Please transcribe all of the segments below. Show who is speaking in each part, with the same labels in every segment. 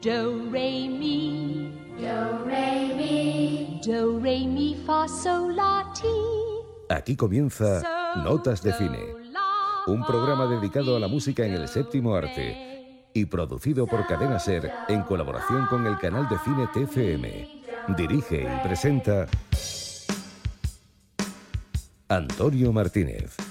Speaker 1: Do, re, mi. Do, re, mi. Do, re, mi, fa, sol, la, ti.
Speaker 2: Aquí comienza Notas de Cine, un programa dedicado a la música en el séptimo arte y producido por Cadena Ser en colaboración con el canal de cine TFM. Dirige y presenta Antonio Martínez.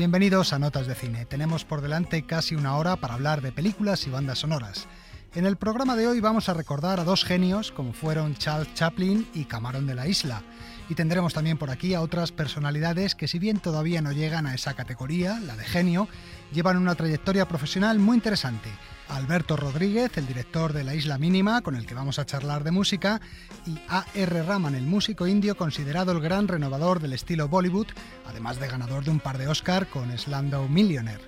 Speaker 3: Bienvenidos a Notas de Cine. Tenemos por delante casi una hora para hablar de películas y bandas sonoras. En el programa de hoy vamos a recordar a dos genios como fueron Charles Chaplin y Camarón de la Isla. Y tendremos también por aquí a otras personalidades que si bien todavía no llegan a esa categoría, la de genio, llevan una trayectoria profesional muy interesante. Alberto Rodríguez, el director de La Isla Mínima, con el que vamos a charlar de música, y A.R. Rahman, el músico indio considerado el gran renovador del estilo Bollywood, además de ganador de un par de Oscar con Slumdog Millionaire.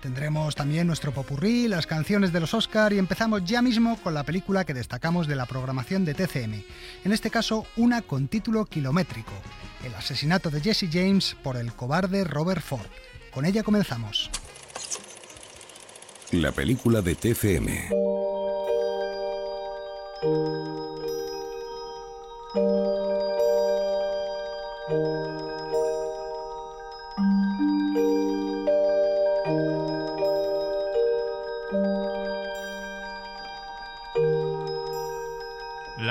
Speaker 3: Tendremos también nuestro popurrí, las canciones de los Oscar y empezamos ya mismo con la película que destacamos de la programación de TCM. En este caso, una con título kilométrico, El asesinato de Jesse James por el cobarde Robert Ford. Con ella comenzamos.
Speaker 2: La película de TFM.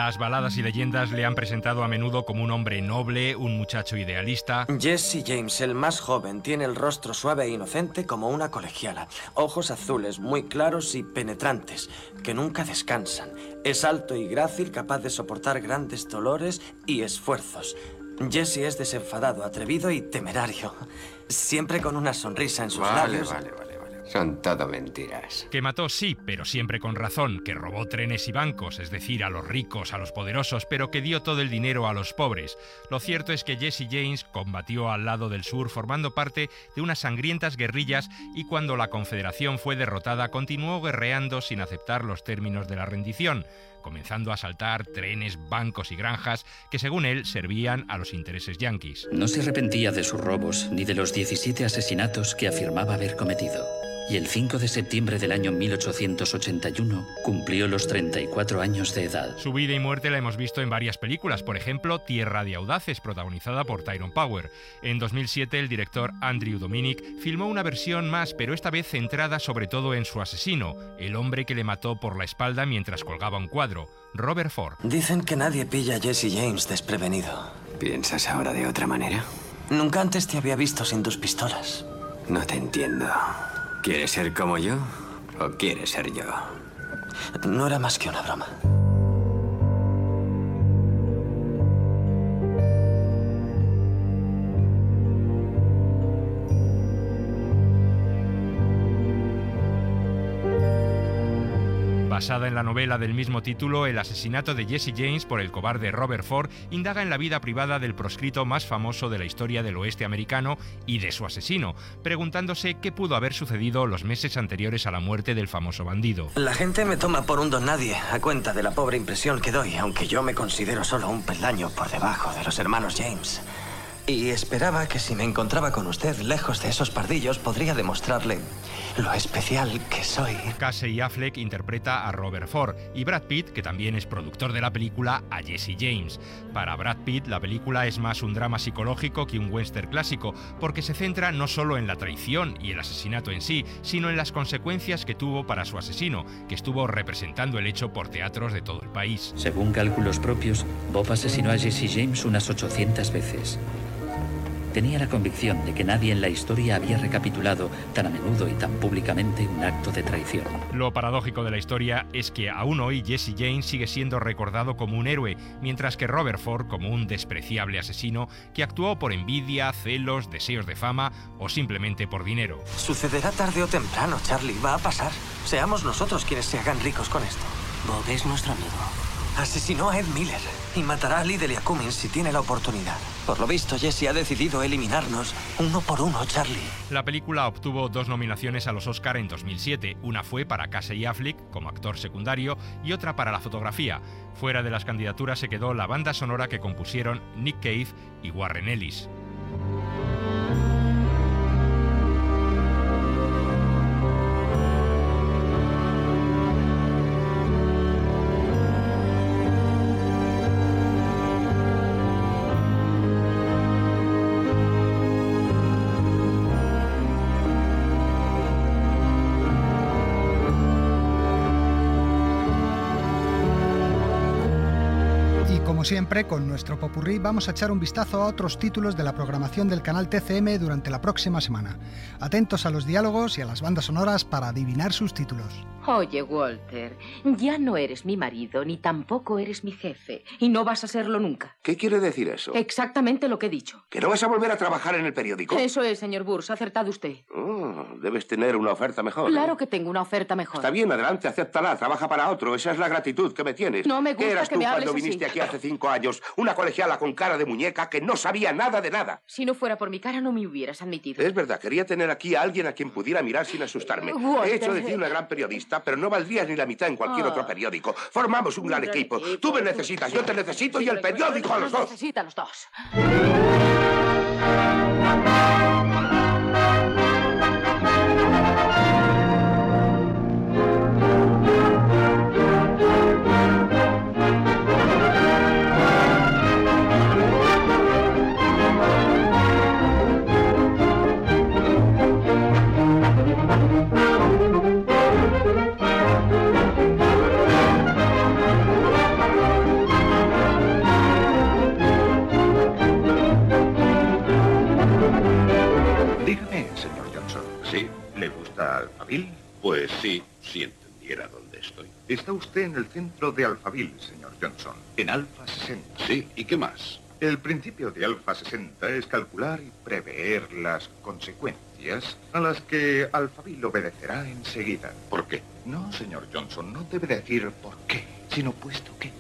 Speaker 4: Las baladas y leyendas le han presentado a menudo como un hombre noble, un muchacho idealista.
Speaker 5: Jesse James, el más joven, tiene el rostro suave e inocente como una colegiala. Ojos azules, muy claros y penetrantes, que nunca descansan. Es alto y grácil, capaz de soportar grandes dolores y esfuerzos. Jesse es desenfadado, atrevido y temerario. Siempre con una sonrisa en sus
Speaker 6: Vale,
Speaker 5: labios.
Speaker 6: vale, vale, vale. Son todo mentiras.
Speaker 4: Que mató, sí, pero siempre con razón, que robó trenes y bancos, es decir, a los ricos, a los poderosos, pero que dio todo el dinero a los pobres. Lo cierto es que Jesse James combatió al lado del sur formando parte de unas sangrientas guerrillas y cuando la Confederación fue derrotada continuó guerreando sin aceptar los términos de la rendición, comenzando a asaltar trenes, bancos y granjas que según él servían a los intereses yanquis.
Speaker 7: No se arrepentía de sus robos ni de los 17 asesinatos que afirmaba haber cometido. Y el 5 de septiembre del año 1881 cumplió los 34 años de edad.
Speaker 4: Su vida y muerte la hemos visto en varias películas, por ejemplo, Tierra de Audaces, protagonizada por Tyrone Power. En 2007, el director Andrew Dominic filmó una versión más, pero esta vez centrada sobre todo en su asesino, el hombre que le mató por la espalda mientras colgaba un cuadro, Robert Ford.
Speaker 5: Dicen que nadie pilla a Jesse James desprevenido.
Speaker 6: ¿Piensas ahora de otra manera?
Speaker 5: Nunca antes te había visto sin tus pistolas.
Speaker 6: No te entiendo. ¿Quieres ser como yo o quieres ser yo?
Speaker 5: No era más que una broma.
Speaker 4: Basada en la novela del mismo título, el asesinato de Jesse James por el cobarde Robert Ford indaga en la vida privada del proscrito más famoso de la historia del oeste americano y de su asesino, preguntándose qué pudo haber sucedido los meses anteriores a la muerte del famoso bandido.
Speaker 5: La gente me toma por un don nadie a cuenta de la pobre impresión que doy, aunque yo me considero solo un peldaño por debajo de los hermanos James. Y esperaba que si me encontraba con usted lejos de esos pardillos podría demostrarle lo especial que soy.
Speaker 4: Casey Affleck interpreta a Robert Ford y Brad Pitt, que también es productor de la película, a Jesse James. Para Brad Pitt, la película es más un drama psicológico que un western clásico, porque se centra no solo en la traición y el asesinato en sí, sino en las consecuencias que tuvo para su asesino, que estuvo representando el hecho por teatros de todo el país.
Speaker 7: Según cálculos propios, Bob asesinó a Jesse James unas 800 veces. Tenía la convicción de que nadie en la historia había recapitulado tan a menudo y tan públicamente un acto de traición.
Speaker 4: Lo paradójico de la historia es que aún hoy Jesse James sigue siendo recordado como un héroe, mientras que Robert Ford como un despreciable asesino que actuó por envidia, celos, deseos de fama o simplemente por dinero.
Speaker 5: Sucederá tarde o temprano, Charlie. Va a pasar. Seamos nosotros quienes se hagan ricos con esto.
Speaker 8: Bob es nuestro amigo.
Speaker 5: Asesinó a Ed Miller y matará a Lidl y si tiene la oportunidad. Por lo visto, Jesse ha decidido eliminarnos uno por uno, Charlie.
Speaker 4: La película obtuvo dos nominaciones a los Oscar en 2007. Una fue para Casey Affleck como actor secundario y otra para la fotografía. Fuera de las candidaturas se quedó la banda sonora que compusieron Nick Cave y Warren Ellis.
Speaker 3: Siempre, con nuestro popurrí vamos a echar un vistazo a otros títulos de la programación del canal TCM durante la próxima semana. Atentos a los diálogos y a las bandas sonoras para adivinar sus títulos.
Speaker 8: Oye, Walter, ya no eres mi marido ni tampoco eres mi jefe. Y no vas a serlo nunca.
Speaker 9: ¿Qué quiere decir eso?
Speaker 8: Exactamente lo que he dicho.
Speaker 9: ¿Que no vas a volver a trabajar en el periódico?
Speaker 8: Eso es, señor Burs. Ha acertado usted.
Speaker 9: Oh, debes tener una oferta mejor.
Speaker 8: Claro que tengo una oferta mejor.
Speaker 9: Está bien, adelante, acéptala. Trabaja para otro. Esa es la gratitud que me tienes.
Speaker 8: No me gusta
Speaker 9: ¿Qué eras
Speaker 8: que
Speaker 9: tú
Speaker 8: me
Speaker 9: cuando
Speaker 8: hables
Speaker 9: viniste
Speaker 8: así?
Speaker 9: aquí hace cinco años? Una colegiala con cara de muñeca que no sabía nada de nada.
Speaker 8: Si no fuera por mi cara, no me hubieras admitido.
Speaker 9: Es verdad, quería tener aquí a alguien a quien pudiera mirar sin asustarme.
Speaker 8: Walter.
Speaker 9: He hecho de ti una gran periodista, pero no valdrías ni la mitad en cualquier
Speaker 8: Ah.
Speaker 9: otro periódico. Formamos un gran equipo.
Speaker 8: equipo.
Speaker 9: Tú me necesitas, yo te necesito y el periódico a los dos.
Speaker 8: necesita a los dos.
Speaker 10: Usted en el centro de Alphaville, señor Johnson, en Alfa 60.
Speaker 11: Sí, ¿y qué más?
Speaker 10: El principio de Alfa 60 es calcular y prever las consecuencias a las que Alphaville obedecerá enseguida.
Speaker 11: ¿Por qué?
Speaker 10: No, señor Johnson, no debe decir por qué, sino puesto que.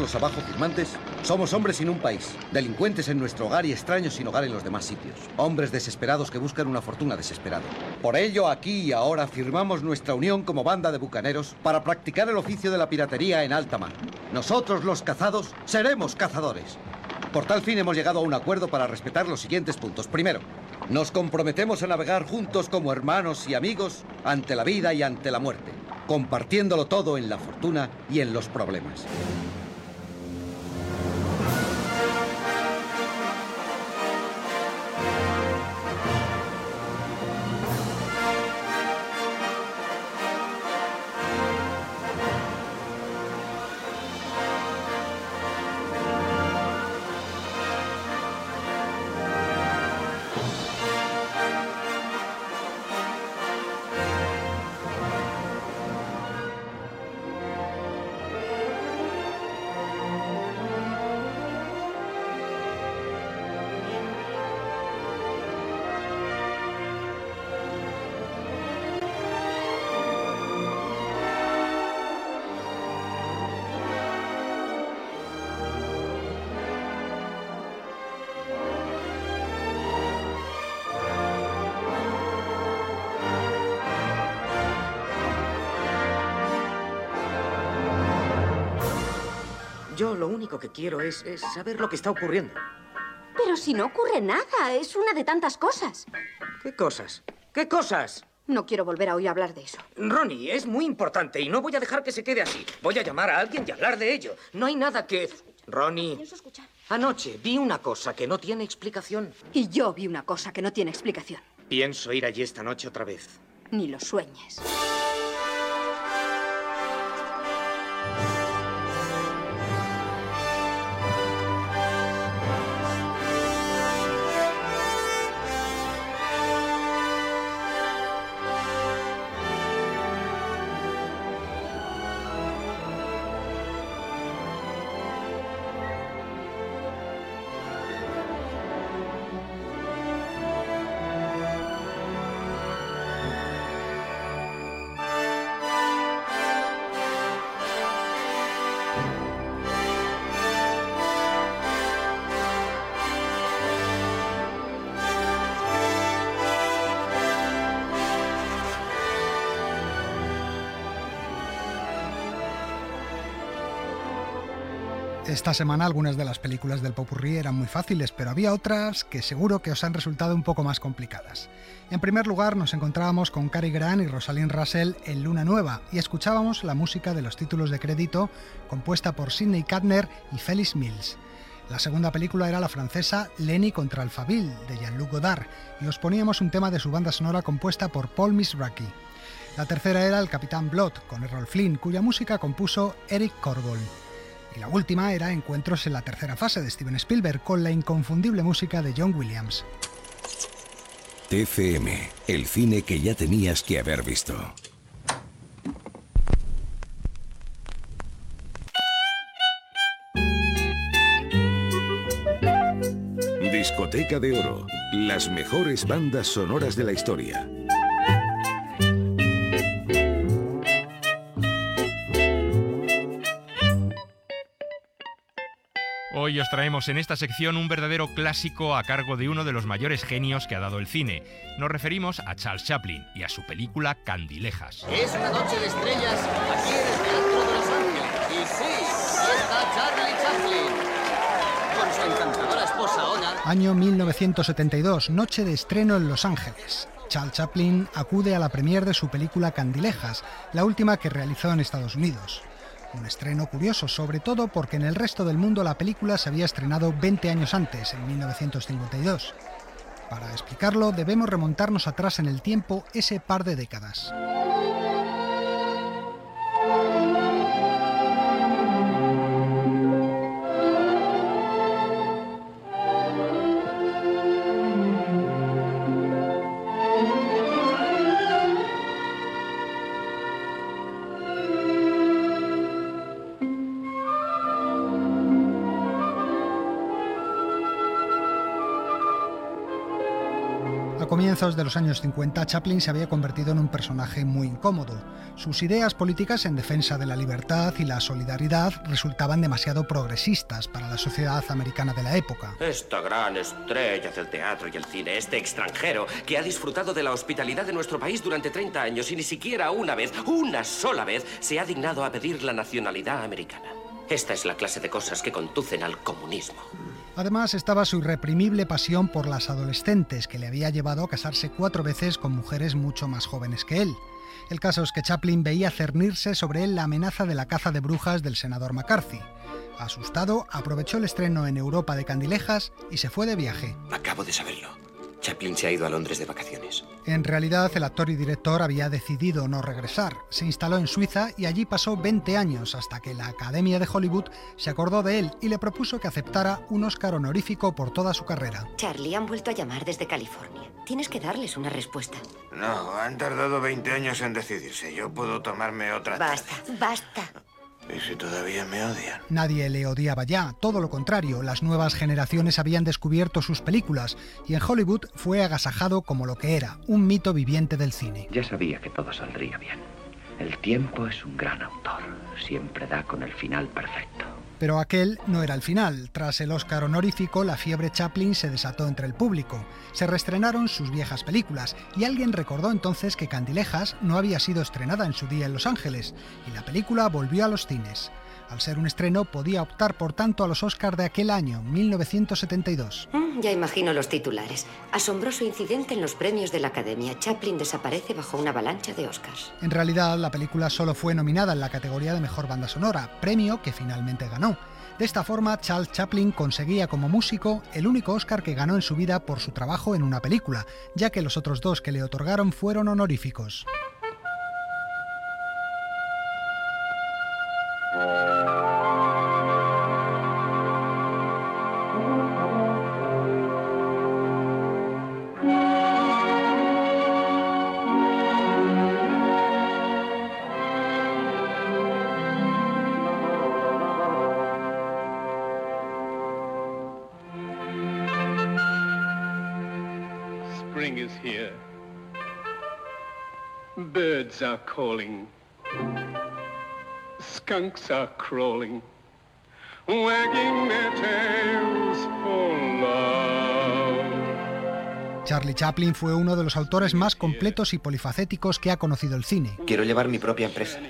Speaker 12: Los abajo firmantes, somos hombres sin un país, delincuentes en nuestro hogar y extraños sin hogar en los demás sitios. Hombres desesperados que buscan una fortuna desesperada. Por ello, aquí y ahora firmamos nuestra unión como banda de bucaneros para practicar el oficio de la piratería en alta mar. Nosotros, los cazados, seremos cazadores. Por tal fin hemos llegado a un acuerdo para respetar los siguientes puntos. Primero, nos comprometemos a navegar juntos como hermanos y amigos ante la vida y ante la muerte, compartiéndolo todo en la fortuna y en los problemas.
Speaker 13: Único que quiero es, es saber lo que está ocurriendo.
Speaker 14: Pero si no ocurre nada, es una de tantas cosas.
Speaker 13: ¿Qué cosas? ¿Qué cosas?
Speaker 14: No quiero volver a oír hablar de eso.
Speaker 13: Ronnie, es muy importante y no voy a dejar que se quede así. Voy a llamar a alguien y hablar de ello. No hay nada que... Ronnie, anoche vi una cosa que no tiene explicación.
Speaker 14: Y yo vi una cosa que no tiene explicación.
Speaker 13: Pienso ir allí esta noche otra vez.
Speaker 14: Ni lo sueñes.
Speaker 3: Esta semana algunas de las películas del Popurrí eran muy fáciles, pero había otras que seguro que os han resultado un poco más complicadas. En primer lugar, nos encontrábamos con Cary Grant y Rosalind Russell en Luna Nueva y escuchábamos la música de los títulos de crédito compuesta por Sidney Cadner y Felix Mills. La segunda película era la francesa Lenny contra Alphaville de Jean-Luc Godard y os poníamos un tema de su banda sonora compuesta por Paul Misraki. La tercera era El Capitán Blood con Errol Flynn, cuya música compuso Eric Corgol. Y la última era Encuentros en la tercera fase de Steven Spielberg con la inconfundible música de John Williams.
Speaker 2: TCM, el cine que ya tenías que haber visto. Discoteca de Oro, las mejores bandas sonoras de la historia.
Speaker 4: Hoy os traemos en esta sección un verdadero clásico a cargo de uno de los mayores genios que ha dado el cine. Nos referimos a Charles Chaplin y a su película Candilejas.
Speaker 15: Es una noche de estrellas aquí en el Teatro de Los Ángeles. Y sí, está Charlie Chaplin. Con su encantadora esposa Ona.
Speaker 3: Año 1972, noche de estreno en Los Ángeles. Charles Chaplin acude a la premier de su película Candilejas, la última que realizó en Estados Unidos. Un estreno curioso, sobre todo porque en el resto del mundo la película se había estrenado 20 años antes, en 1952. Para explicarlo, debemos remontarnos atrás en el tiempo ese par de décadas. De los años 50, Chaplin se había convertido en un personaje muy incómodo. Sus ideas políticas en defensa de la libertad y la solidaridad resultaban demasiado progresistas para la sociedad americana de la época.
Speaker 16: Esta gran estrella del teatro y el cine, este extranjero que ha disfrutado de la hospitalidad de nuestro país durante 30 años y ni siquiera una vez, una sola vez, se ha dignado a pedir la nacionalidad americana. Esta es la clase de cosas que conducen al comunismo.
Speaker 3: Además estaba su irreprimible pasión por las adolescentes, que le había llevado a casarse cuatro veces con mujeres mucho más jóvenes que él. El caso es que Chaplin veía cernirse sobre él la amenaza de la caza de brujas del senador McCarthy. Asustado, aprovechó el estreno en Europa de Candilejas y se fue de viaje.
Speaker 16: Acabo de saberlo. Chaplin se ha ido a Londres de vacaciones.
Speaker 3: En realidad, el actor y director había decidido no regresar. Se instaló en Suiza y allí pasó 20 años hasta que la Academia de Hollywood se acordó de él y le propuso que aceptara un Oscar honorífico por toda su carrera.
Speaker 17: Charlie, han vuelto a llamar desde California. Tienes que darles una respuesta.
Speaker 18: No, han tardado 20 años en decidirse. Yo puedo tomarme otra.
Speaker 17: Basta, basta.
Speaker 18: ¿Y si todavía me odian?
Speaker 3: Nadie le odiaba ya, todo lo contrario, las nuevas generaciones habían descubierto sus películas y en Hollywood fue agasajado como lo que era, un mito viviente del cine.
Speaker 19: Ya sabía que todo saldría bien. El tiempo es un gran autor, siempre da con el final perfecto.
Speaker 3: Pero aquel no era el final. Tras el Oscar honorífico, la fiebre Chaplin se desató entre el público. Se reestrenaron sus viejas películas y alguien recordó entonces que Candilejas no había sido estrenada en su día en Los Ángeles y la película volvió a los cines. Al ser un estreno, podía optar por tanto a los Oscars de aquel año, 1972.
Speaker 17: Mm, ya imagino los titulares. Asombroso incidente en los premios de la Academia. Chaplin desaparece bajo una avalancha de Oscars.
Speaker 3: En realidad, la película solo fue nominada en la categoría de Mejor Banda Sonora, premio que finalmente ganó. De esta forma, Charles Chaplin conseguía como músico el único Oscar que ganó en su vida por su trabajo en una película, ya que los otros dos que le otorgaron fueron honoríficos.
Speaker 20: Are calling. Skunks are crawling, wagging their tails for love.
Speaker 3: Charlie Chaplin fue uno de los autores más completos y polifacéticos que ha conocido el cine.
Speaker 21: Quiero llevar mi propia empresa.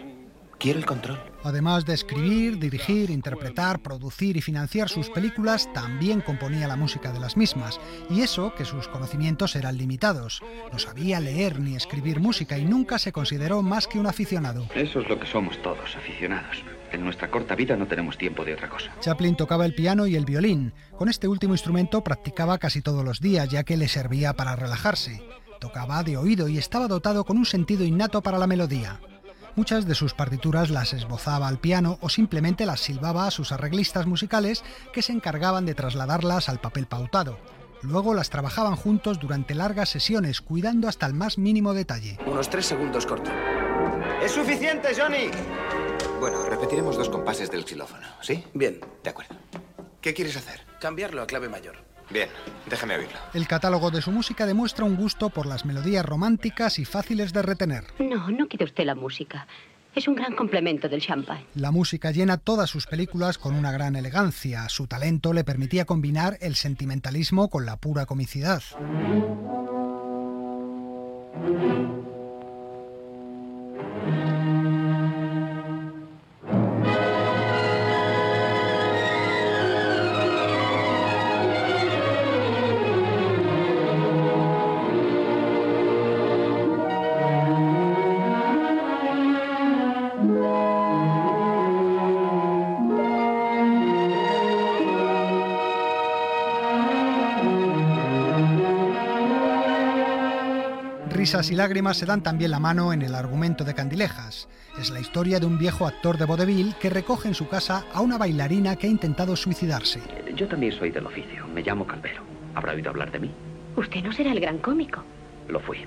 Speaker 21: Quiero el control.
Speaker 3: Además de escribir, dirigir, interpretar, producir y financiar sus películas, también componía la música de las mismas. Y eso que sus conocimientos eran limitados. No sabía leer ni escribir música y nunca se consideró más que un aficionado.
Speaker 19: Eso es lo que somos todos, aficionados. En nuestra corta vida no tenemos tiempo de otra cosa.
Speaker 3: Chaplin tocaba el piano y el violín. Con este último instrumento practicaba casi todos los días, ya que le servía para relajarse. Tocaba de oído y estaba dotado con un sentido innato para la melodía. Muchas de sus partituras las esbozaba al piano o simplemente las silbaba a sus arreglistas musicales que se encargaban de trasladarlas al papel pautado. Luego las trabajaban juntos durante largas sesiones, cuidando hasta el más mínimo detalle.
Speaker 21: Unos tres segundos corto.
Speaker 15: ¡Es suficiente, Johnny!
Speaker 21: Bueno, repetiremos dos compases del xilófono, ¿sí?
Speaker 15: Bien.
Speaker 21: De acuerdo. ¿Qué quieres hacer?
Speaker 15: Cambiarlo a clave mayor.
Speaker 21: Bien, déjame oírlo.
Speaker 3: El catálogo de su música demuestra un gusto por las melodías románticas y fáciles de retener.
Speaker 22: No, no quiere usted la música. Es un gran complemento del champagne.
Speaker 3: La música llena todas sus películas con una gran elegancia. Su talento le permitía combinar el sentimentalismo con la pura comicidad. Risas y lágrimas se dan también la mano en el argumento de Candilejas. Es la historia de un viejo actor de vodevil que recoge en su casa a una bailarina que ha intentado suicidarse.
Speaker 19: Yo también soy del oficio, me llamo Calvero. ¿Habrá oído hablar de mí?
Speaker 22: Usted no será el gran cómico.
Speaker 19: Lo fui.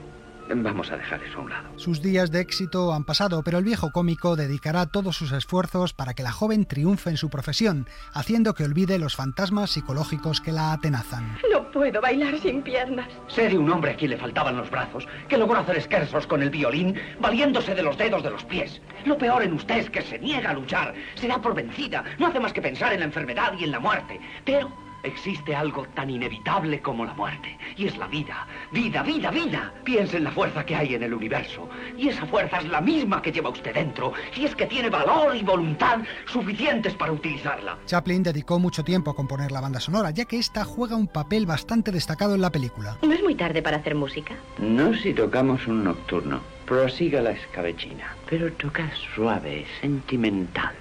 Speaker 19: Vamos a dejar eso a un lado.
Speaker 3: Sus días de éxito han pasado, pero el viejo cómico dedicará todos sus esfuerzos para que la joven triunfe en su profesión, haciendo que olvide los fantasmas psicológicos que la atenazan.
Speaker 22: No puedo bailar sin piernas.
Speaker 19: Sé de un hombre a quien le faltaban los brazos, que logró hacer esquersos con el violín, valiéndose de los dedos de los pies. Lo peor en usted es que se niega a luchar, se da por vencida, no hace más que pensar en la enfermedad y en la muerte. Pero Existe algo tan inevitable como la muerte, y es la vida. Vida, vida, vida. Piense en la fuerza que hay en el universo, y esa fuerza es la misma que lleva usted dentro, y es que tiene valor y voluntad suficientes para utilizarla.
Speaker 3: Chaplin dedicó mucho tiempo a componer la banda sonora, ya que esta juega un papel bastante destacado en la película.
Speaker 22: ¿No es muy tarde para hacer música?
Speaker 19: No si tocamos un nocturno. Prosiga la escabechina, pero toca suave, sentimental.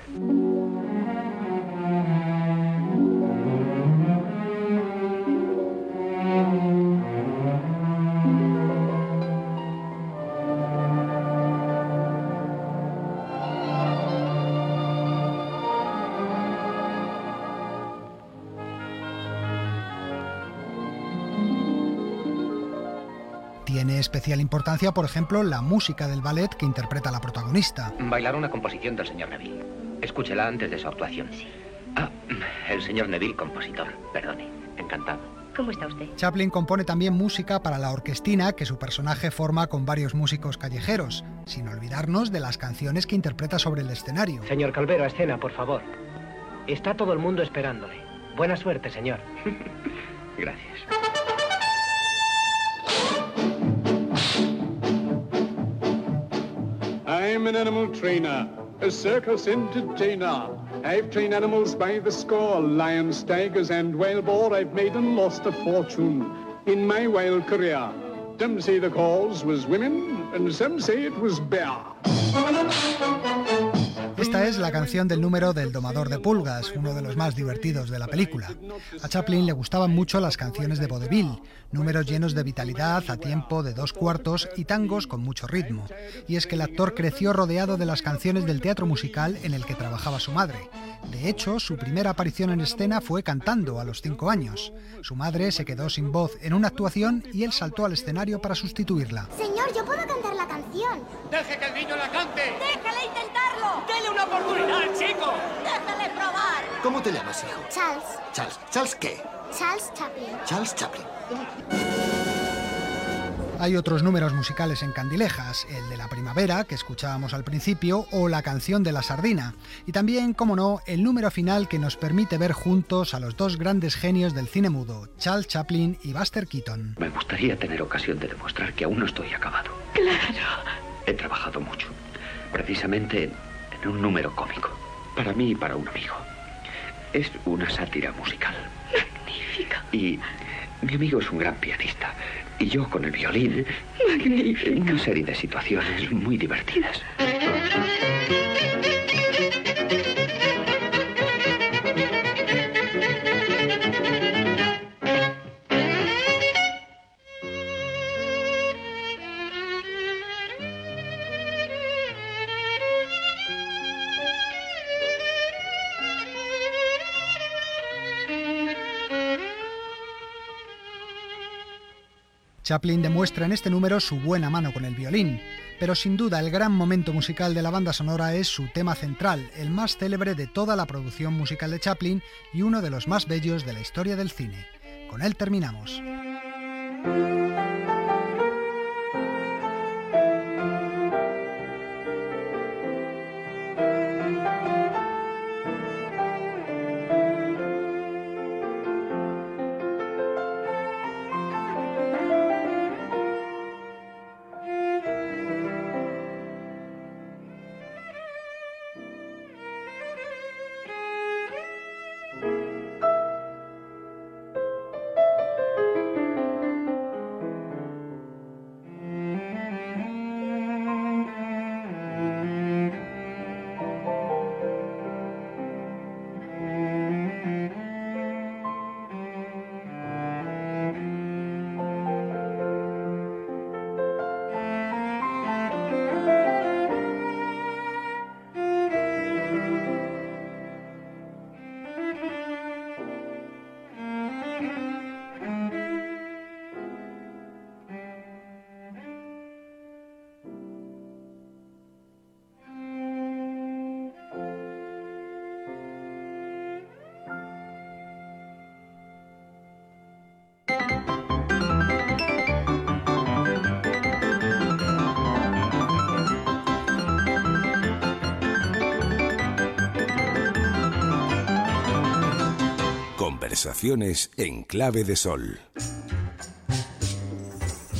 Speaker 3: Importancia, por ejemplo, la música del ballet que interpreta la protagonista.
Speaker 19: Bailar una composición del señor Neville. Escúchela antes de su actuación. Ah, el señor Neville, compositor. Perdone. Encantado.
Speaker 22: ¿Cómo está usted?
Speaker 3: Chaplin compone también música para la orquestina que su personaje forma con varios músicos callejeros, sin olvidarnos de las canciones que interpreta sobre el escenario.
Speaker 23: Señor Calvero, a escena, por favor. Está todo el mundo esperándole. Buena suerte, señor.
Speaker 19: Gracias.
Speaker 20: I'm an animal trainer, a circus entertainer. I've trained animals by the score, lions, tigers, and wild boar. I've made and lost a fortune in my wild career. Some say the cause was women, and some say it was bear.
Speaker 3: Esta es la canción del número del Domador de Pulgas, uno de los más divertidos de la película. A Chaplin le gustaban mucho las canciones de Vaudeville, números llenos de vitalidad, a tiempo de dos cuartos y tangos con mucho ritmo. Y es que el actor creció rodeado de las canciones del teatro musical en el que trabajaba su madre. De hecho, su primera aparición en escena fue cantando a los cinco años. Su madre se quedó sin voz en una actuación y él saltó al escenario para sustituirla.
Speaker 24: Señor, yo puedo cantar canción.
Speaker 25: ¡Deje que el niño la cante!
Speaker 24: ¡Déjale intentarlo!
Speaker 25: ¡Dele una oportunidad, chico!
Speaker 24: ¡Déjale probar!
Speaker 21: ¿Cómo te llamas, hijo?
Speaker 24: Charles.
Speaker 21: Charles. ¿Charles qué?
Speaker 24: Charles Chaplin.
Speaker 21: Charles Chaplin.
Speaker 3: Hay otros números musicales en Candilejas, el de la primavera, que escuchábamos al principio, o la canción de la sardina. Y también, como no, el número final que nos permite ver juntos a los dos grandes genios del cine mudo, Charles Chaplin y Buster Keaton.
Speaker 19: Me gustaría tener ocasión de demostrar que aún no estoy acabado.
Speaker 22: Claro.
Speaker 19: He trabajado mucho, precisamente en, un número cómico, para mí y para un amigo. Es una sátira musical.
Speaker 22: Magnífica.
Speaker 19: Y mi amigo es un gran pianista. Y yo con el violín.
Speaker 22: Magnífico.
Speaker 19: Una serie de situaciones muy divertidas.
Speaker 3: Chaplin demuestra en este número su buena mano con el violín, pero sin duda el gran momento musical de la banda sonora es su tema central, el más célebre de toda la producción musical de Chaplin y uno de los más bellos de la historia del cine. Con él terminamos.
Speaker 2: En clave de sol.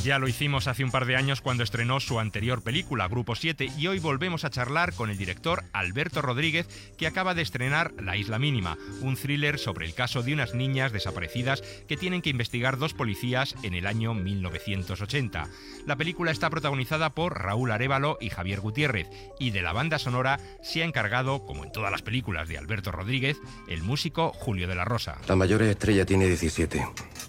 Speaker 4: Ya lo hicimos hace un par de años cuando estrenó su anterior película, Grupo 7, y hoy volvemos a charlar con el director Alberto Rodríguez, que acaba de estrenar La Isla Mínima, un thriller sobre el caso de unas niñas desaparecidas que tienen que investigar dos policías en el año 1980. La película está protagonizada por Raúl Arevalo y Javier Gutiérrez, y de la banda sonora se ha encargado, como en todas las películas de Alberto Rodríguez, el músico Julio de la Rosa.
Speaker 26: La mayor estrella tiene 17.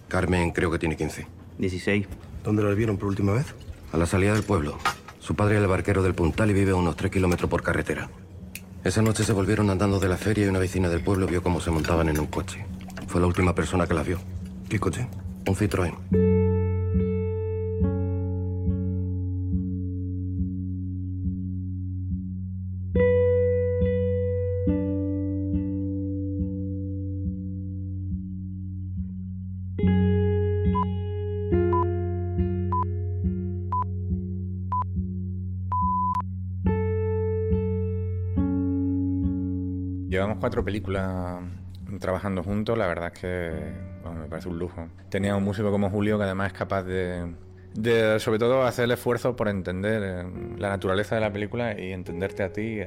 Speaker 26: Carmen creo que tiene 15.
Speaker 27: 16.
Speaker 26: ¿Dónde la vieron por última vez? A la salida del pueblo. Su padre es el barquero del Puntal y vive a unos 3 kilómetros por carretera. Esa noche se volvieron andando de la feria y una vecina del pueblo vio cómo se montaban en un coche. Fue la última persona que la vio.
Speaker 27: ¿Qué coche?
Speaker 26: Un Citroën.
Speaker 28: Cuatro películas trabajando juntos, la verdad es que bueno, me parece un lujo. Tenía un músico como Julio que además es capaz de, de, sobre todo, hacer el esfuerzo por entender eh, la naturaleza de la película y entenderte a ti eh,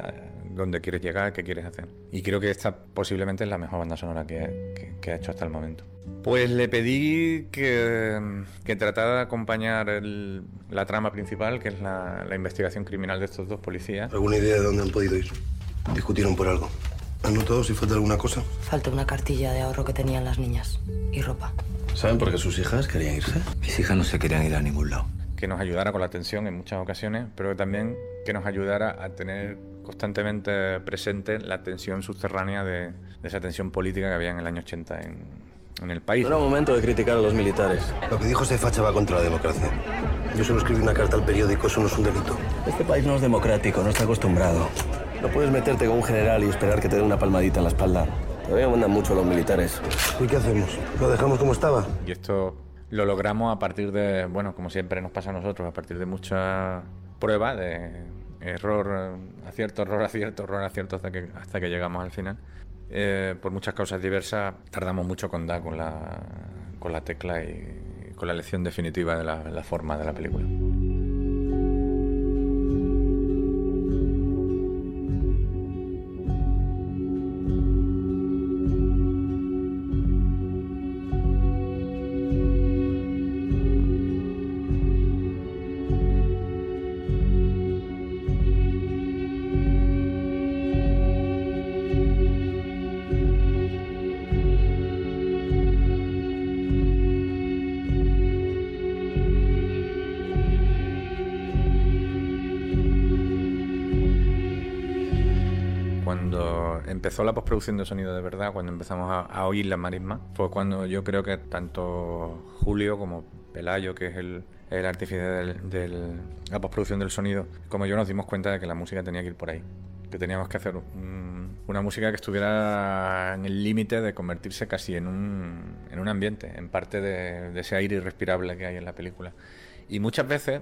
Speaker 28: dónde quieres llegar, qué quieres hacer. Y creo que esta posiblemente es la mejor banda sonora que, que, ha hecho hasta el momento. Pues le pedí que, que tratara de acompañar la trama principal, que es la, la investigación criminal de estos dos policías.
Speaker 29: ¿Alguna idea de dónde han podido ir? ¿Discutieron por algo? ¿Han notado si falta alguna cosa?
Speaker 30: Falta una cartilla de ahorro que tenían las niñas y ropa.
Speaker 29: ¿Saben por qué sus hijas querían irse?
Speaker 31: Mis hijas no se querían ir a ningún lado.
Speaker 28: Que nos ayudara con la atención en muchas ocasiones, pero también que nos ayudara a tener constantemente presente la tensión subterránea de, esa tensión política que había en el año 80 en, en el país.
Speaker 29: No era momento de criticar a los militares. Lo que dijo ese facha va contra la democracia. Yo solo escribí una carta al periódico, eso no es un delito.
Speaker 31: Este país no es democrático, no está acostumbrado. No puedes meterte con un general y esperar que te dé una palmadita en la espalda. Todavía mandan mucho los militares.
Speaker 29: ¿Y qué hacemos? ¿Lo dejamos como estaba?
Speaker 28: Y esto lo logramos a partir de, bueno, como siempre nos pasa a nosotros, a partir de mucha prueba, de error, acierto, error, acierto, error, acierto, hasta que, hasta que llegamos al final. Eh, por muchas causas diversas, tardamos mucho con dar con la, con la tecla y con la lección definitiva de la forma de la película. Empezó la postproducción de sonido de verdad, cuando empezamos a, oír la marisma, fue cuando yo creo que tanto Julio como Pelayo, que es el, el artífice de la postproducción del sonido, como yo nos dimos cuenta de que la música tenía que ir por ahí. Que teníamos que hacer una música que estuviera en el límite de convertirse casi en un, en un ambiente, en parte de, de ese aire irrespirable que hay en la película. Y muchas veces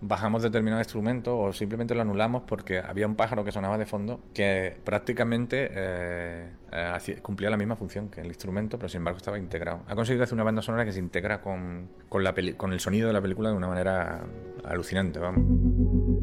Speaker 28: bajamos determinado instrumento o simplemente lo anulamos porque había un pájaro que sonaba de fondo que prácticamente eh, eh, cumplía la misma función que el instrumento, pero sin embargo estaba integrado. Ha conseguido hacer una banda sonora que se integra con, con, la con el sonido de la película de una manera alucinante, vamos.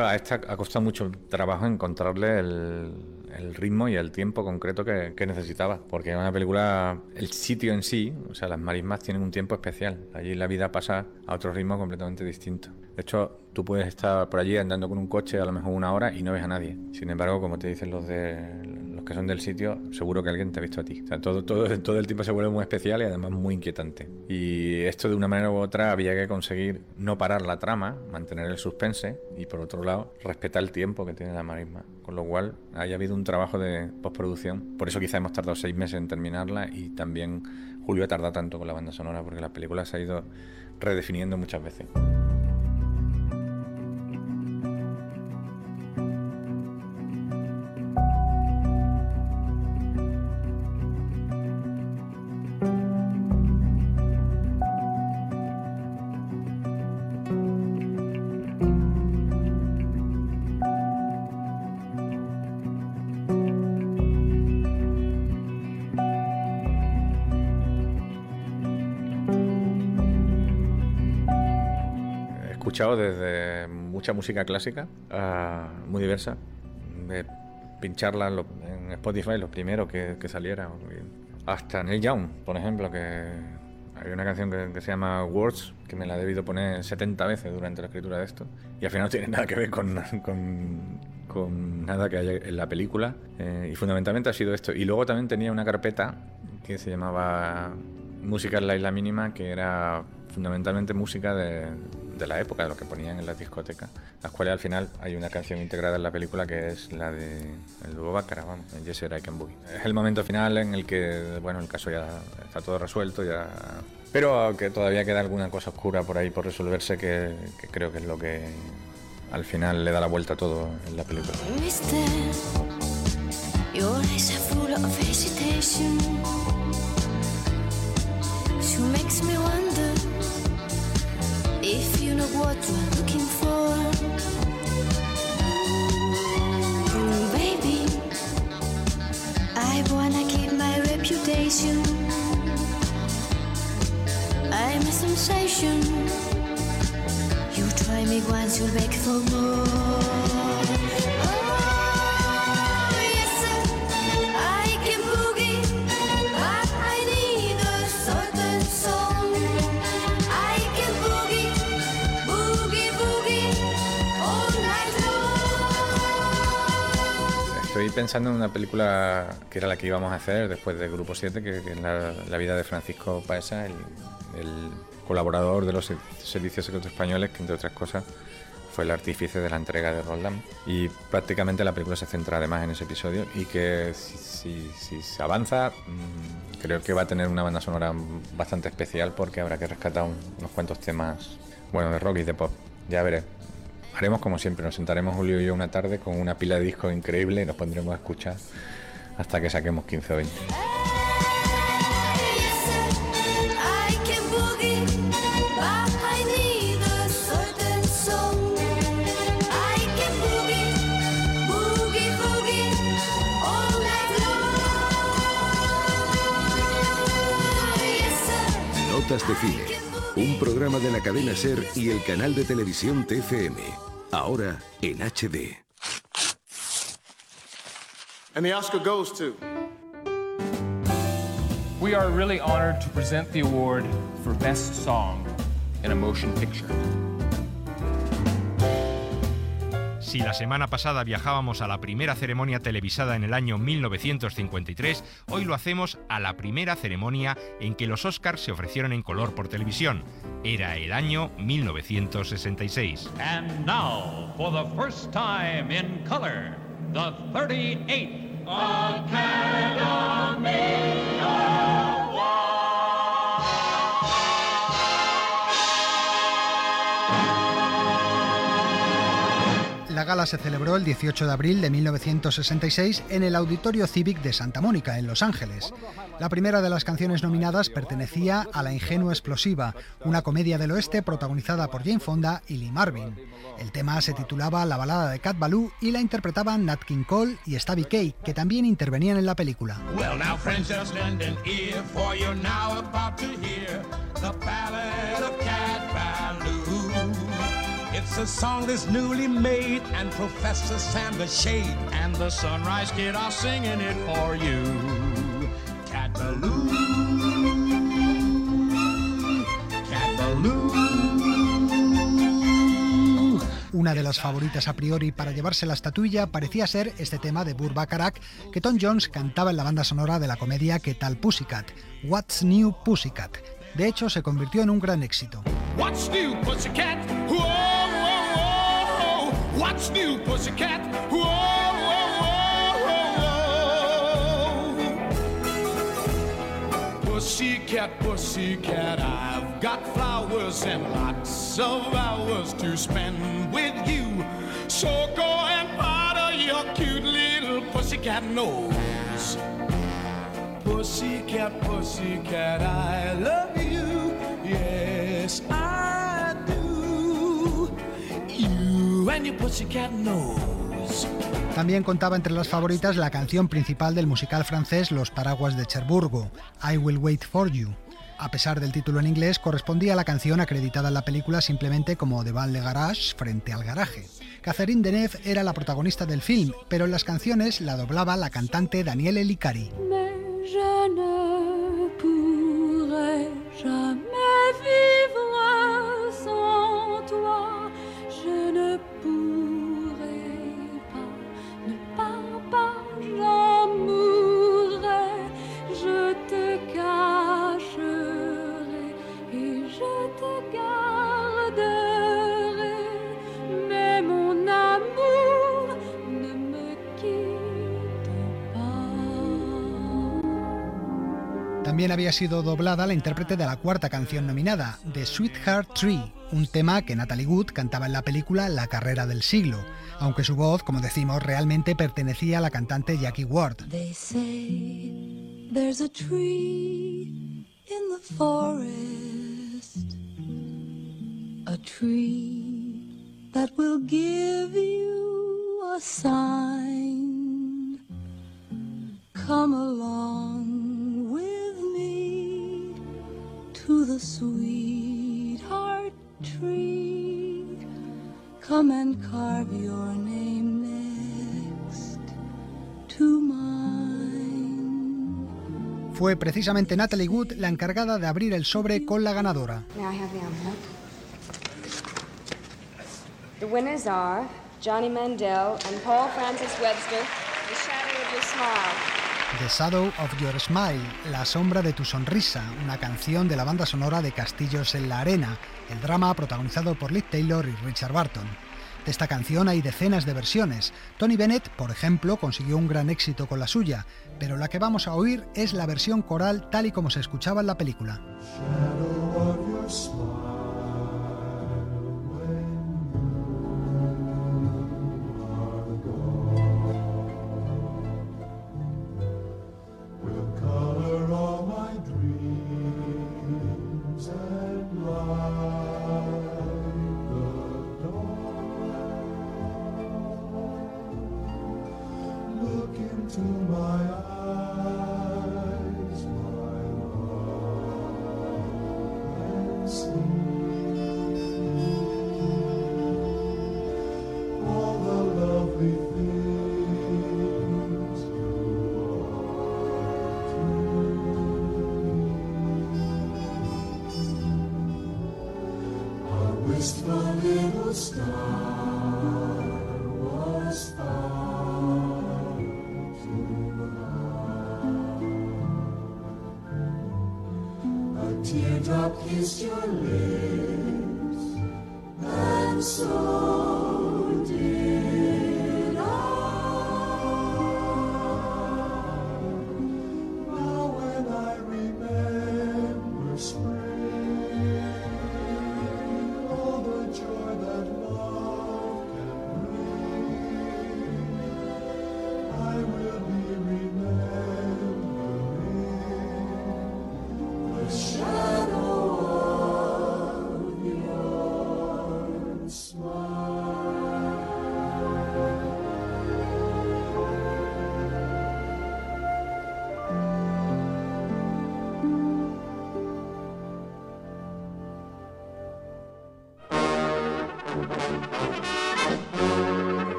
Speaker 28: A esta ha costado mucho trabajo encontrarle el, ritmo y el tiempo concreto que, que, necesitaba. Porque en una película, el sitio en sí, o sea, las marismas tienen un tiempo especial. Allí la vida pasa a otro ritmo completamente distinto. De hecho, tú puedes estar por allí andando con un coche a lo mejor una hora y no ves a nadie. Sin embargo, como te dicen los de los que son del sitio, seguro que alguien te ha visto a ti. O sea, todo, todo, todo el tiempo se vuelve muy especial y además muy inquietante. Y esto de una manera u otra había que conseguir no parar la trama, mantener el suspense y por otro lado respetar el tiempo que tiene la marisma. Con lo cual haya habido un trabajo de postproducción. Por eso quizá hemos tardado seis meses en terminarla y también Julio ha tardado tanto con la banda sonora porque la película se ha ido redefiniendo muchas veces. Escuchado desde mucha música clásica, uh, muy diversa, de pincharla en, en Spotify, los primeros que, que saliera, hasta Neil Young, por ejemplo, que hay una canción que, se llama Words, que me la he debido poner 70 veces durante la escritura de esto, y al final no tiene nada que ver con, con, con nada que haya en la película, eh, y fundamentalmente ha sido esto. Y luego también tenía una carpeta que se llamaba Música en la Isla Mínima, que era fundamentalmente música de, de la época, de lo que ponían en las discotecas, las cuales al final hay una canción integrada en la película que es la de el dúo Baccara, vamos, Jesse I Boogie. Es el momento final en el que, bueno, el caso ya está todo resuelto, ya... Pero que todavía queda alguna cosa oscura por ahí por resolverse que, creo que es lo que al final le da la vuelta a todo en la película.
Speaker 32: wonder if you know what you're looking for. Mm, baby, I wanna keep my reputation. I'm a sensation. You try me once, you'll beg for more.
Speaker 28: Estoy pensando en una película que era la que íbamos a hacer después de Grupo 7, que, es la, vida de Francisco Paesa, el, colaborador de los se- servicios secretos españoles, que entre otras cosas fue el artífice de la entrega de Roldán. Y prácticamente la película se centra además en ese episodio y que si, si- se avanza, mm, creo que va a tener una banda sonora bastante especial porque habrá que rescatar un- unos cuantos temas, bueno, de rock y de pop. Ya veré. Haremos como siempre, nos sentaremos Julio y yo una tarde con una pila de discos increíble y nos pondremos a escuchar hasta que saquemos 15 o 20.
Speaker 32: I can boogie, but I need a certain song. I can boogie, boogie, boogie all night long. Yes, sir.
Speaker 2: Notas de Cine, un programa de la cadena Ser y el canal de televisión TFM. Ahora en HD.
Speaker 33: And the Oscar goes to.
Speaker 34: We are really honored to present the award for Best Song in a Motion Picture.
Speaker 4: Si la semana pasada viajábamos a la primera ceremonia televisada en el año 1953, hoy lo hacemos a la primera ceremonia en que los Oscars se ofrecieron en color por televisión. Era el año 1966.
Speaker 25: And now, for the first time in color, the 38th Academy
Speaker 3: La gala se celebró el 18 de abril de 1966 en el Auditorio Civic de Santa Mónica, en Los Ángeles. La primera de las canciones nominadas pertenecía a La Ingenua Explosiva, una comedia del oeste protagonizada por Jane Fonda y Lee Marvin. El tema se titulaba La balada de Cat Ballou y la interpretaban Nat King Cole y Stabby Kay, que también intervenían en la película.
Speaker 25: A song that's newly made, and Professor Shade and the Sunrise Kid are singing it for you.
Speaker 3: Una de las favoritas a priori para llevarse la estatuilla parecía ser este tema de Burr Bacharach que Tom Jones cantaba en la banda sonora de la comedia ¿Qué tal Pussycat? What's New Pussycat? De hecho, se convirtió en un gran éxito.
Speaker 25: Pussycat, pussycat, I've got flowers and lots of hours to spend with you. So go and powder your cute little pussycat nose. Pussycat, pussycat, I love you. Yes, I do. You and your pussycat nose.
Speaker 3: También contaba entre las favoritas la canción principal del musical francés Los Paraguas de Cherburgo, I Will Wait for You. A pesar del título en inglés, correspondía a la canción acreditada en la película simplemente como Devant le Garage, frente al garaje. Catherine Deneuve era la protagonista del film, pero en las canciones la doblaba la cantante Danielle Licari. También había sido doblada la intérprete de la cuarta canción nominada, The Sweetheart Tree, un tema que Natalie Wood cantaba en la película La carrera del siglo, aunque su voz, como decimos, realmente pertenecía a la cantante Jackie Ward.
Speaker 32: They say
Speaker 35: to the sweetheart tree. Come and carve your name next to mine.
Speaker 3: Fue precisamente Natalie Wood la encargada de abrir el sobre con la ganadora.
Speaker 36: May I have the envelope? The winners are Johnny Mandel and Paul Francis Webster, The Shadow of Your Smile.
Speaker 3: The Shadow of Your Smile, La sombra de tu sonrisa, una canción de la banda sonora de Castillos en la Arena, el drama protagonizado por Liz Taylor y Richard Barton. De esta canción hay decenas de versiones. Tony Bennett, por ejemplo, consiguió un gran éxito con la suya, pero la que vamos a oír es la versión coral tal y como se escuchaba en la película.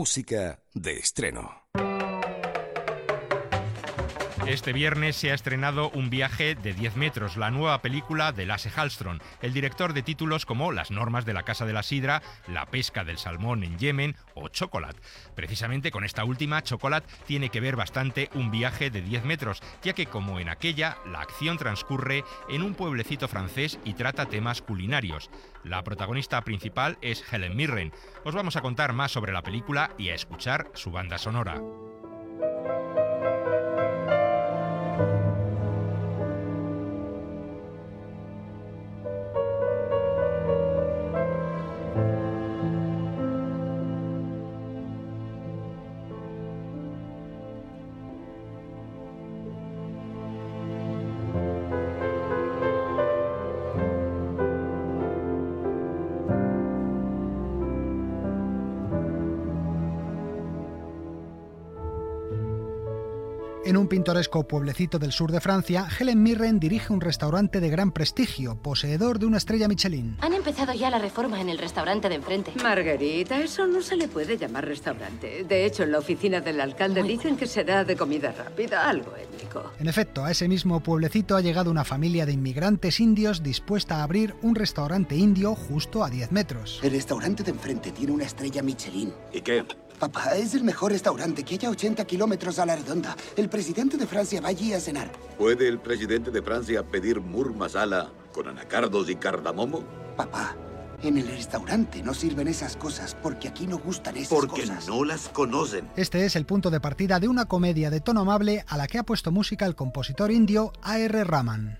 Speaker 2: Música de estreno.
Speaker 4: Este viernes se ha estrenado Un viaje de 10 metros, la nueva película de Lasse Hallström, el director de títulos como Las normas de la Casa de la Sidra, La pesca del salmón en Yemen o Chocolate. Precisamente con esta última, Chocolate tiene que ver bastante Un viaje de 10 metros, ya que como en aquella, la acción transcurre en un pueblecito francés y trata temas culinarios. La protagonista principal es Helen Mirren. Os vamos a contar más sobre la película y a escuchar su banda sonora.
Speaker 3: En un pintoresco pueblecito del sur de Francia, Helen Mirren dirige un restaurante de gran prestigio, poseedor de una estrella Michelin.
Speaker 37: Han empezado ya la reforma en el restaurante de enfrente.
Speaker 38: Margarita, eso no se le puede llamar restaurante. De hecho, en la oficina del alcalde dicen que será de comida rápida, algo étnico.
Speaker 3: En efecto, a ese mismo pueblecito ha llegado una familia de inmigrantes indios dispuesta a abrir un restaurante indio justo a 10 metros.
Speaker 39: El restaurante de enfrente tiene una estrella Michelin.
Speaker 21: ¿Y qué?
Speaker 39: Papá, es el mejor restaurante que haya 80 kilómetros a la redonda. El presidente de Francia va allí a cenar.
Speaker 27: ¿Puede el presidente de Francia pedir mur masala con anacardos y cardamomo?
Speaker 39: Papá, en el restaurante no sirven esas cosas porque aquí no gustan esas
Speaker 27: Porque
Speaker 39: cosas.
Speaker 27: no las conocen.
Speaker 3: Este es el punto de partida de una comedia de tono amable a la que ha puesto música el compositor indio A.R. Rahman.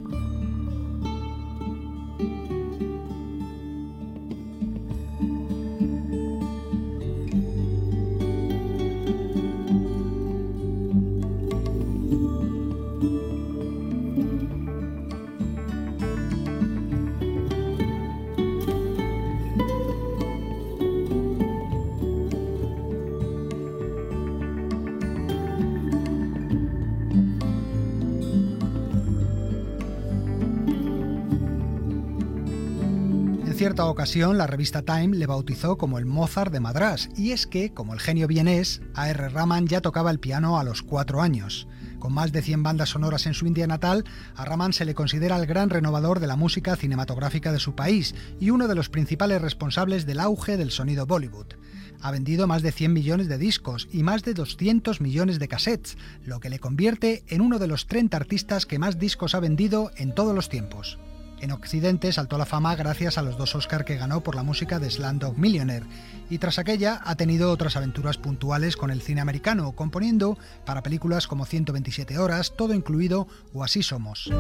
Speaker 3: Cierta ocasión, la revista Time le bautizó como el Mozart de Madras, y es que, como el genio bien es, A.R. Rahman ya tocaba el piano a los cuatro años. Con más de 100 bandas sonoras en su India natal, a Rahman se le considera el gran renovador de la música cinematográfica de su país y uno de los principales responsables del auge del sonido Bollywood. Ha vendido más de 100 millones de discos y más de 200 millones de cassettes, lo que le convierte en uno de los 30 artistas que más discos ha vendido en todos los tiempos. En Occidente saltó a la fama gracias a los dos Oscar que ganó por la música de Slumdog Millionaire, y tras aquella ha tenido otras aventuras puntuales con el cine americano, componiendo para películas como 127 horas, Todo incluido o Así somos.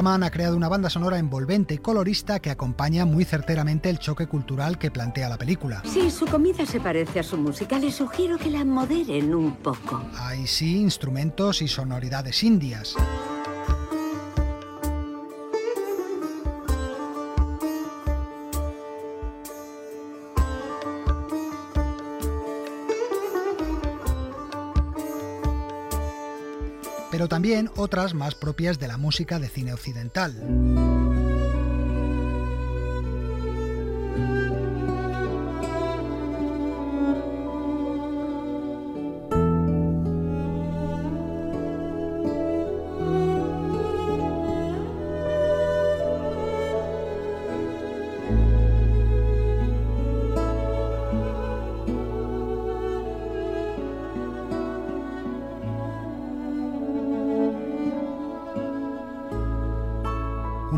Speaker 3: Rahman ha creado una banda sonora envolvente y colorista que acompaña muy certeramente el choque cultural que plantea la película.
Speaker 38: Si su comida se parece a su música, le sugiero que la moderen un poco.
Speaker 3: Hay sí instrumentos y sonoridades indias. También otras más propias de la música de cine occidental.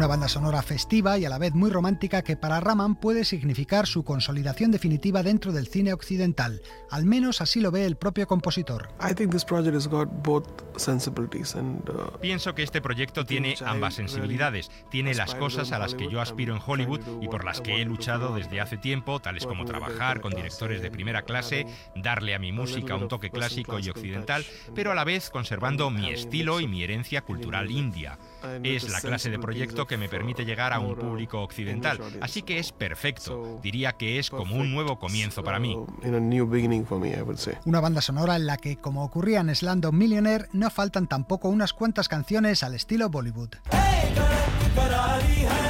Speaker 3: Una banda sonora festiva y a la vez muy romántica que para Raman puede significar su consolidación definitiva dentro del cine occidental. Al menos así lo ve el propio compositor.
Speaker 4: Pienso que este proyecto tiene ambas sensibilidades. Tiene las cosas a las que yo aspiro en Hollywood y por las que he luchado desde hace tiempo, tales como trabajar con directores de primera clase, darle a mi música un toque clásico y occidental, pero a la vez conservando mi estilo y mi herencia cultural india. Es la clase de proyecto que me permite llegar a un público occidental, así que es perfecto. Diría que es como un nuevo comienzo para mí.
Speaker 3: Una banda sonora en la que, como ocurría en Slumdog Millionaire, no faltan tampoco unas cuantas canciones al estilo Bollywood.
Speaker 2: Notas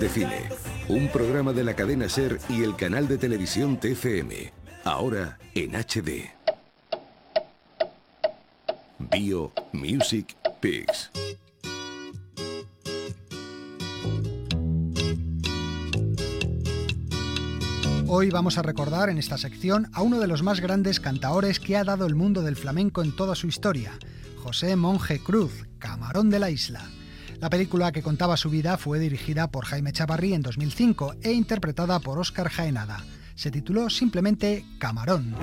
Speaker 2: de Cine, un programa de la cadena Ser y el canal de televisión TFM, ahora en HD. Bio Music Pigs.
Speaker 3: Hoy vamos a recordar en esta sección a uno de los más grandes cantaores que ha dado el mundo del flamenco en toda su historia, José Monje Cruz, Camarón de la Isla. La película que contaba su vida fue dirigida por Jaime Chavarri en 2005 e interpretada por Óscar Jaenada. Se tituló simplemente Camarón.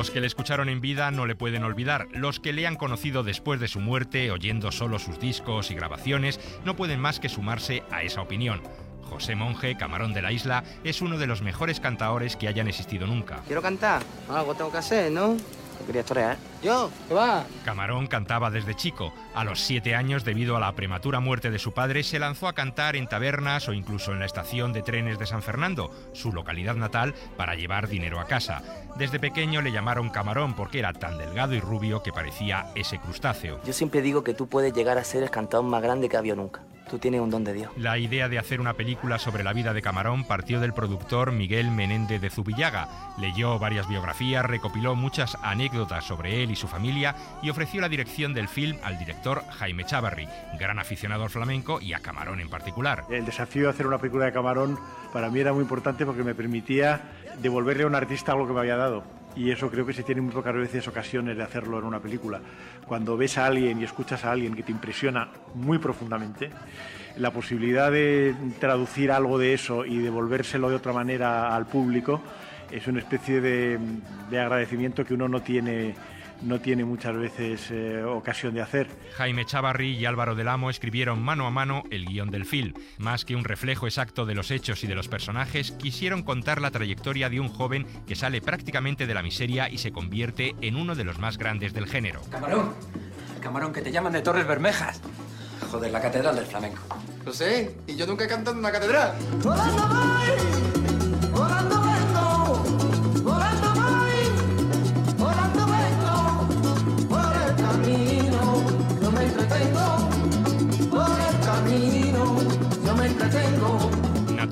Speaker 4: Los que le escucharon en vida no le pueden olvidar. Los que le han conocido después de su muerte, oyendo solo sus discos y grabaciones, no pueden más que sumarse a esa opinión. José Monje, camarón de la isla, es uno de los mejores cantaores que hayan existido nunca.
Speaker 40: Quiero cantar. Algo tengo que hacer, ¿no? Yo quería torear. Yo, ¿qué va?
Speaker 4: Camarón cantaba desde chico. A los siete años, debido a la prematura muerte de su padre, se lanzó a cantar en tabernas o incluso en la estación de trenes de San Fernando, su localidad natal, para llevar dinero a casa. Desde pequeño le llamaron Camarón porque era tan delgado y rubio que parecía ese crustáceo.
Speaker 40: Yo siempre digo que tú puedes llegar a ser el cantador más grande que ha habido nunca. Tú tienes un don de Dios.
Speaker 4: La idea de hacer una película sobre la vida de Camarón partió del productor Miguel Menéndez de Zubillaga. Leyó varias biografías, recopiló muchas anécdotas sobre él y su familia y ofreció la dirección del film al director Jaime Chavarri, gran aficionado al flamenco y a Camarón en particular.
Speaker 41: El desafío de hacer una película de Camarón para mí era muy importante porque me permitía devolverle a un artista algo que me había dado. Y eso creo que se tiene muy pocas veces ocasiones de hacerlo en una película. Cuando ves a alguien y escuchas a alguien que te impresiona muy profundamente, la posibilidad de traducir algo de eso y devolvérselo de otra manera al público es una especie de, de agradecimiento que uno no tiene, no tiene muchas veces eh, ocasión de hacer.
Speaker 4: Jaime Chavarri y Álvaro del Amo escribieron mano a mano el guion del film. Más que un reflejo exacto de los hechos y de los personajes, quisieron contar la trayectoria de un joven que sale prácticamente de la miseria y se convierte en uno de los más grandes del género.
Speaker 42: Camarón, camarón, que te llaman de Torres Bermejas. Joder, la catedral del flamenco.
Speaker 43: Lo sé, y yo nunca he cantado en una catedral.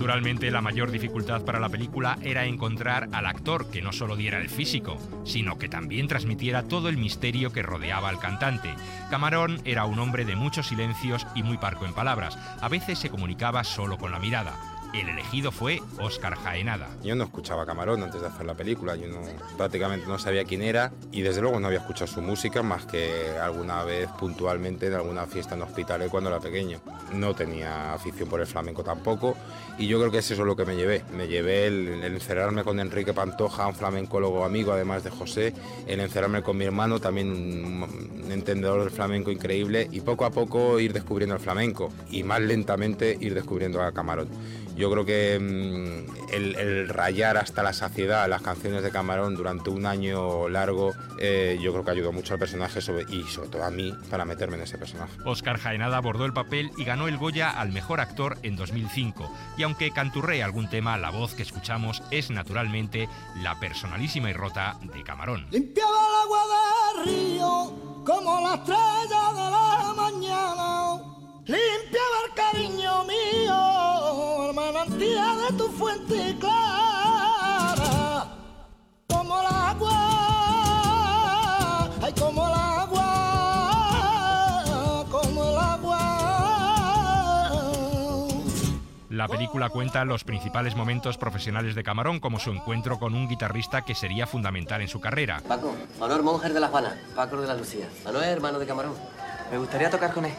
Speaker 4: Naturalmente, la mayor dificultad para la película era encontrar al actor que no solo diera el físico, sino que también transmitiera todo el misterio que rodeaba al cantante. Camarón era un hombre de muchos silencios y muy parco en palabras. A veces se comunicaba solo con la mirada. El elegido fue Óscar Jaenada.
Speaker 44: Yo no escuchaba Camarón antes de hacer la película, yo no, prácticamente no sabía quién era y desde luego no había escuchado su música más que alguna vez puntualmente en alguna fiesta en hospitales cuando era pequeño. No tenía afición por el flamenco tampoco y yo creo que es eso lo que me llevé. Me llevé el, el encerrarme con Enrique Pantoja, un flamencólogo amigo además de José, el encerrarme con mi hermano, también un, un entendedor del flamenco increíble y poco a poco ir descubriendo el flamenco y más lentamente ir descubriendo a Camarón. Yo creo que mm, el, el rayar hasta la saciedad las canciones de Camarón durante un año largo, eh, yo creo que ayudó mucho al personaje sobre- y sobre todo a mí para meterme en ese personaje.
Speaker 4: Óscar Jaenada abordó el papel y ganó el Goya al mejor actor en 2005. Y aunque canturree algún tema, la voz que escuchamos es naturalmente la personalísima y rota de Camarón.
Speaker 35: Limpiaba el agua del río como la estrella de la mañana. Limpiaba el cariño mío, manantial de tu fuente clara. Como el agua, ay, como el agua, como el agua.
Speaker 4: La película cuenta los principales momentos profesionales de Camarón, como su encuentro con un guitarrista que sería fundamental en su carrera.
Speaker 40: Paco, Manuel Monjer de La Juana, Paco de la Lucía. Manuel, hermano de Camarón. Me gustaría tocar con él.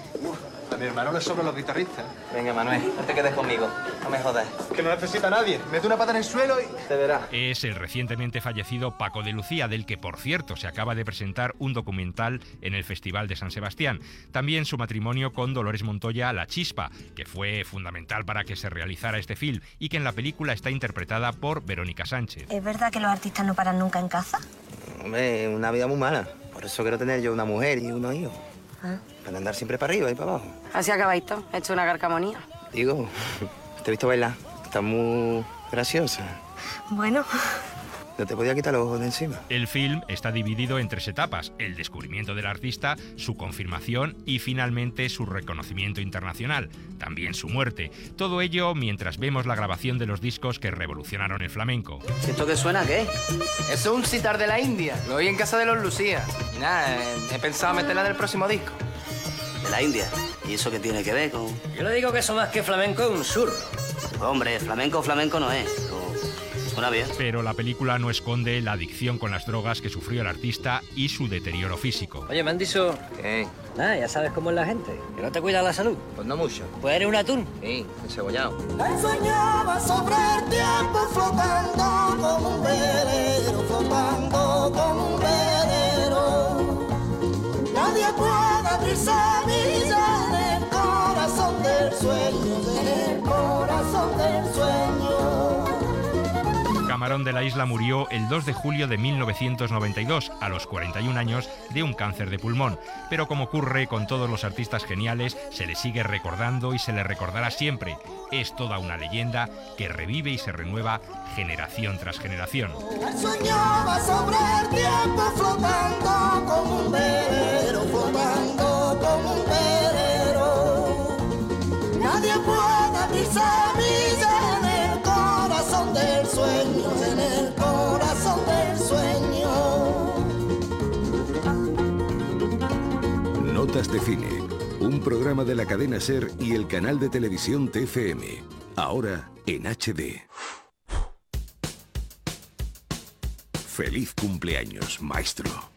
Speaker 43: A mi hermano le sobran los guitarristas.
Speaker 40: Venga, Manuel, no te quedes conmigo. No me jodas.
Speaker 43: Que no necesita a nadie. Mete una pata en el suelo y...
Speaker 40: Te verás.
Speaker 4: Es el recientemente fallecido Paco de Lucía, del que, por cierto, se acaba de presentar un documental en el Festival de San Sebastián. También su matrimonio con Dolores Montoya, La Chispa, que fue fundamental para que se realizara este film y que en la película está interpretada por Verónica Sánchez.
Speaker 32: ¿Es verdad que los artistas no paran nunca en casa?
Speaker 40: Hombre, una vida muy mala. Por eso quiero tener yo una mujer y unos hijos.
Speaker 32: Ah.
Speaker 40: Para andar siempre para arriba y para abajo.
Speaker 45: Así acabáis todo, hecho una carcamonía.
Speaker 40: Digo, te he visto bailar. Estás muy graciosa.
Speaker 32: Bueno,
Speaker 40: No te podía quitar los ojos de encima.
Speaker 4: El film está dividido en tres etapas, el descubrimiento del artista, su confirmación y finalmente su reconocimiento internacional, también su muerte. Todo ello mientras vemos la grabación de los discos que revolucionaron el flamenco.
Speaker 40: ¿Esto qué suena qué?
Speaker 42: Eso es un sitar de la India. Lo oí en casa de los Lucía. Y nada, he pensado meterla del próximo disco.
Speaker 40: De la India. ¿Y eso qué tiene que ver con...?
Speaker 46: Yo le digo que eso más que flamenco es un surro.
Speaker 40: Hombre, flamenco, flamenco no es. Pero Suena bien.
Speaker 4: Pero la película no esconde la adicción con las drogas que sufrió el artista y su deterioro físico.
Speaker 46: Oye, me han dicho...
Speaker 40: ¿Qué?
Speaker 46: Nada, ya sabes cómo es la gente. Que no te cuida la salud.
Speaker 40: Pues no mucho.
Speaker 46: Pues eres un atún.
Speaker 40: Sí, encebollado.
Speaker 35: Él soñaba sobre el tiempo flotando como un velero, flotando como un velero. Nadie puede abrirse a en el corazón del sueño, en el corazón
Speaker 4: Camarón de la Isla murió el 2 de julio de 1992, a los 41 años, de un cáncer de pulmón. Pero como ocurre con todos los artistas geniales, se le sigue recordando y se le recordará siempre. Es toda una leyenda que revive y se renueva generación tras generación.
Speaker 35: Él soñaba sobre sueño.
Speaker 2: Notas de Cine, un programa de la cadena Ser y el canal de televisión TFM. Ahora en HD. Feliz cumpleaños, maestro.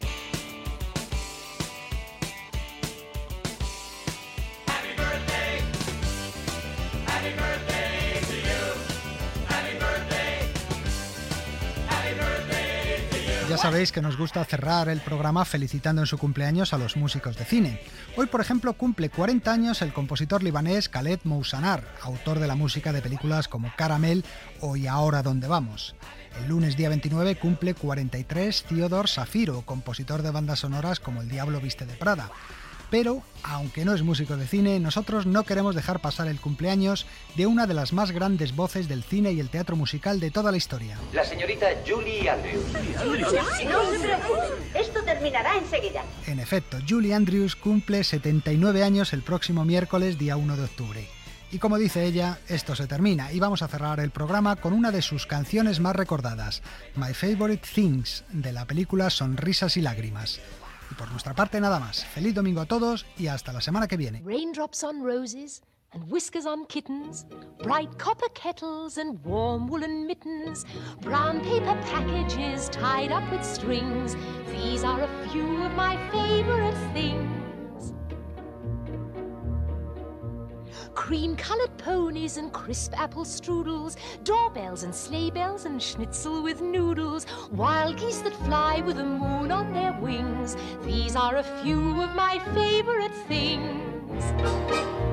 Speaker 3: Sabéis que nos gusta cerrar el programa felicitando en su cumpleaños a los músicos de cine. Hoy, por ejemplo, cumple 40 años el compositor libanés Khaled Moussanar, autor de la música de películas como Caramel o Y ahora dónde vamos. El lunes día 29 cumple 43 Theodore Safiro, compositor de bandas sonoras como El Diablo Viste de Prada. Pero, aunque no es músico de cine, nosotros no queremos dejar pasar el cumpleaños de una de las más grandes voces del cine y el teatro musical de toda la historia.
Speaker 47: La señorita Julie Andrews.
Speaker 48: No se preocupe, esto terminará enseguida.
Speaker 3: En efecto, Julie Andrews cumple 79 años el próximo miércoles día 1 de octubre. Y como dice ella, esto se termina y vamos a cerrar el programa con una de sus canciones más recordadas, My Favorite Things, de la película Sonrisas y Lágrimas. Y por nuestra parte nada más. Feliz domingo a todos y hasta la semana que viene.
Speaker 49: Raindrops on roses and whiskers on kittens, bright copper kettles and warm woolen mittens, brown paper packages tied up with strings. These are a few of my favorite things. Cream colored ponies and crisp apple strudels, doorbells and sleigh bells and schnitzel with noodles, wild geese that fly with the moon on their wings. These are a few of my favorite things.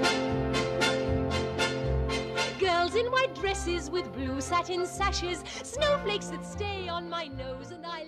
Speaker 49: In white dresses with blue satin sashes, snowflakes that stay on my nose and I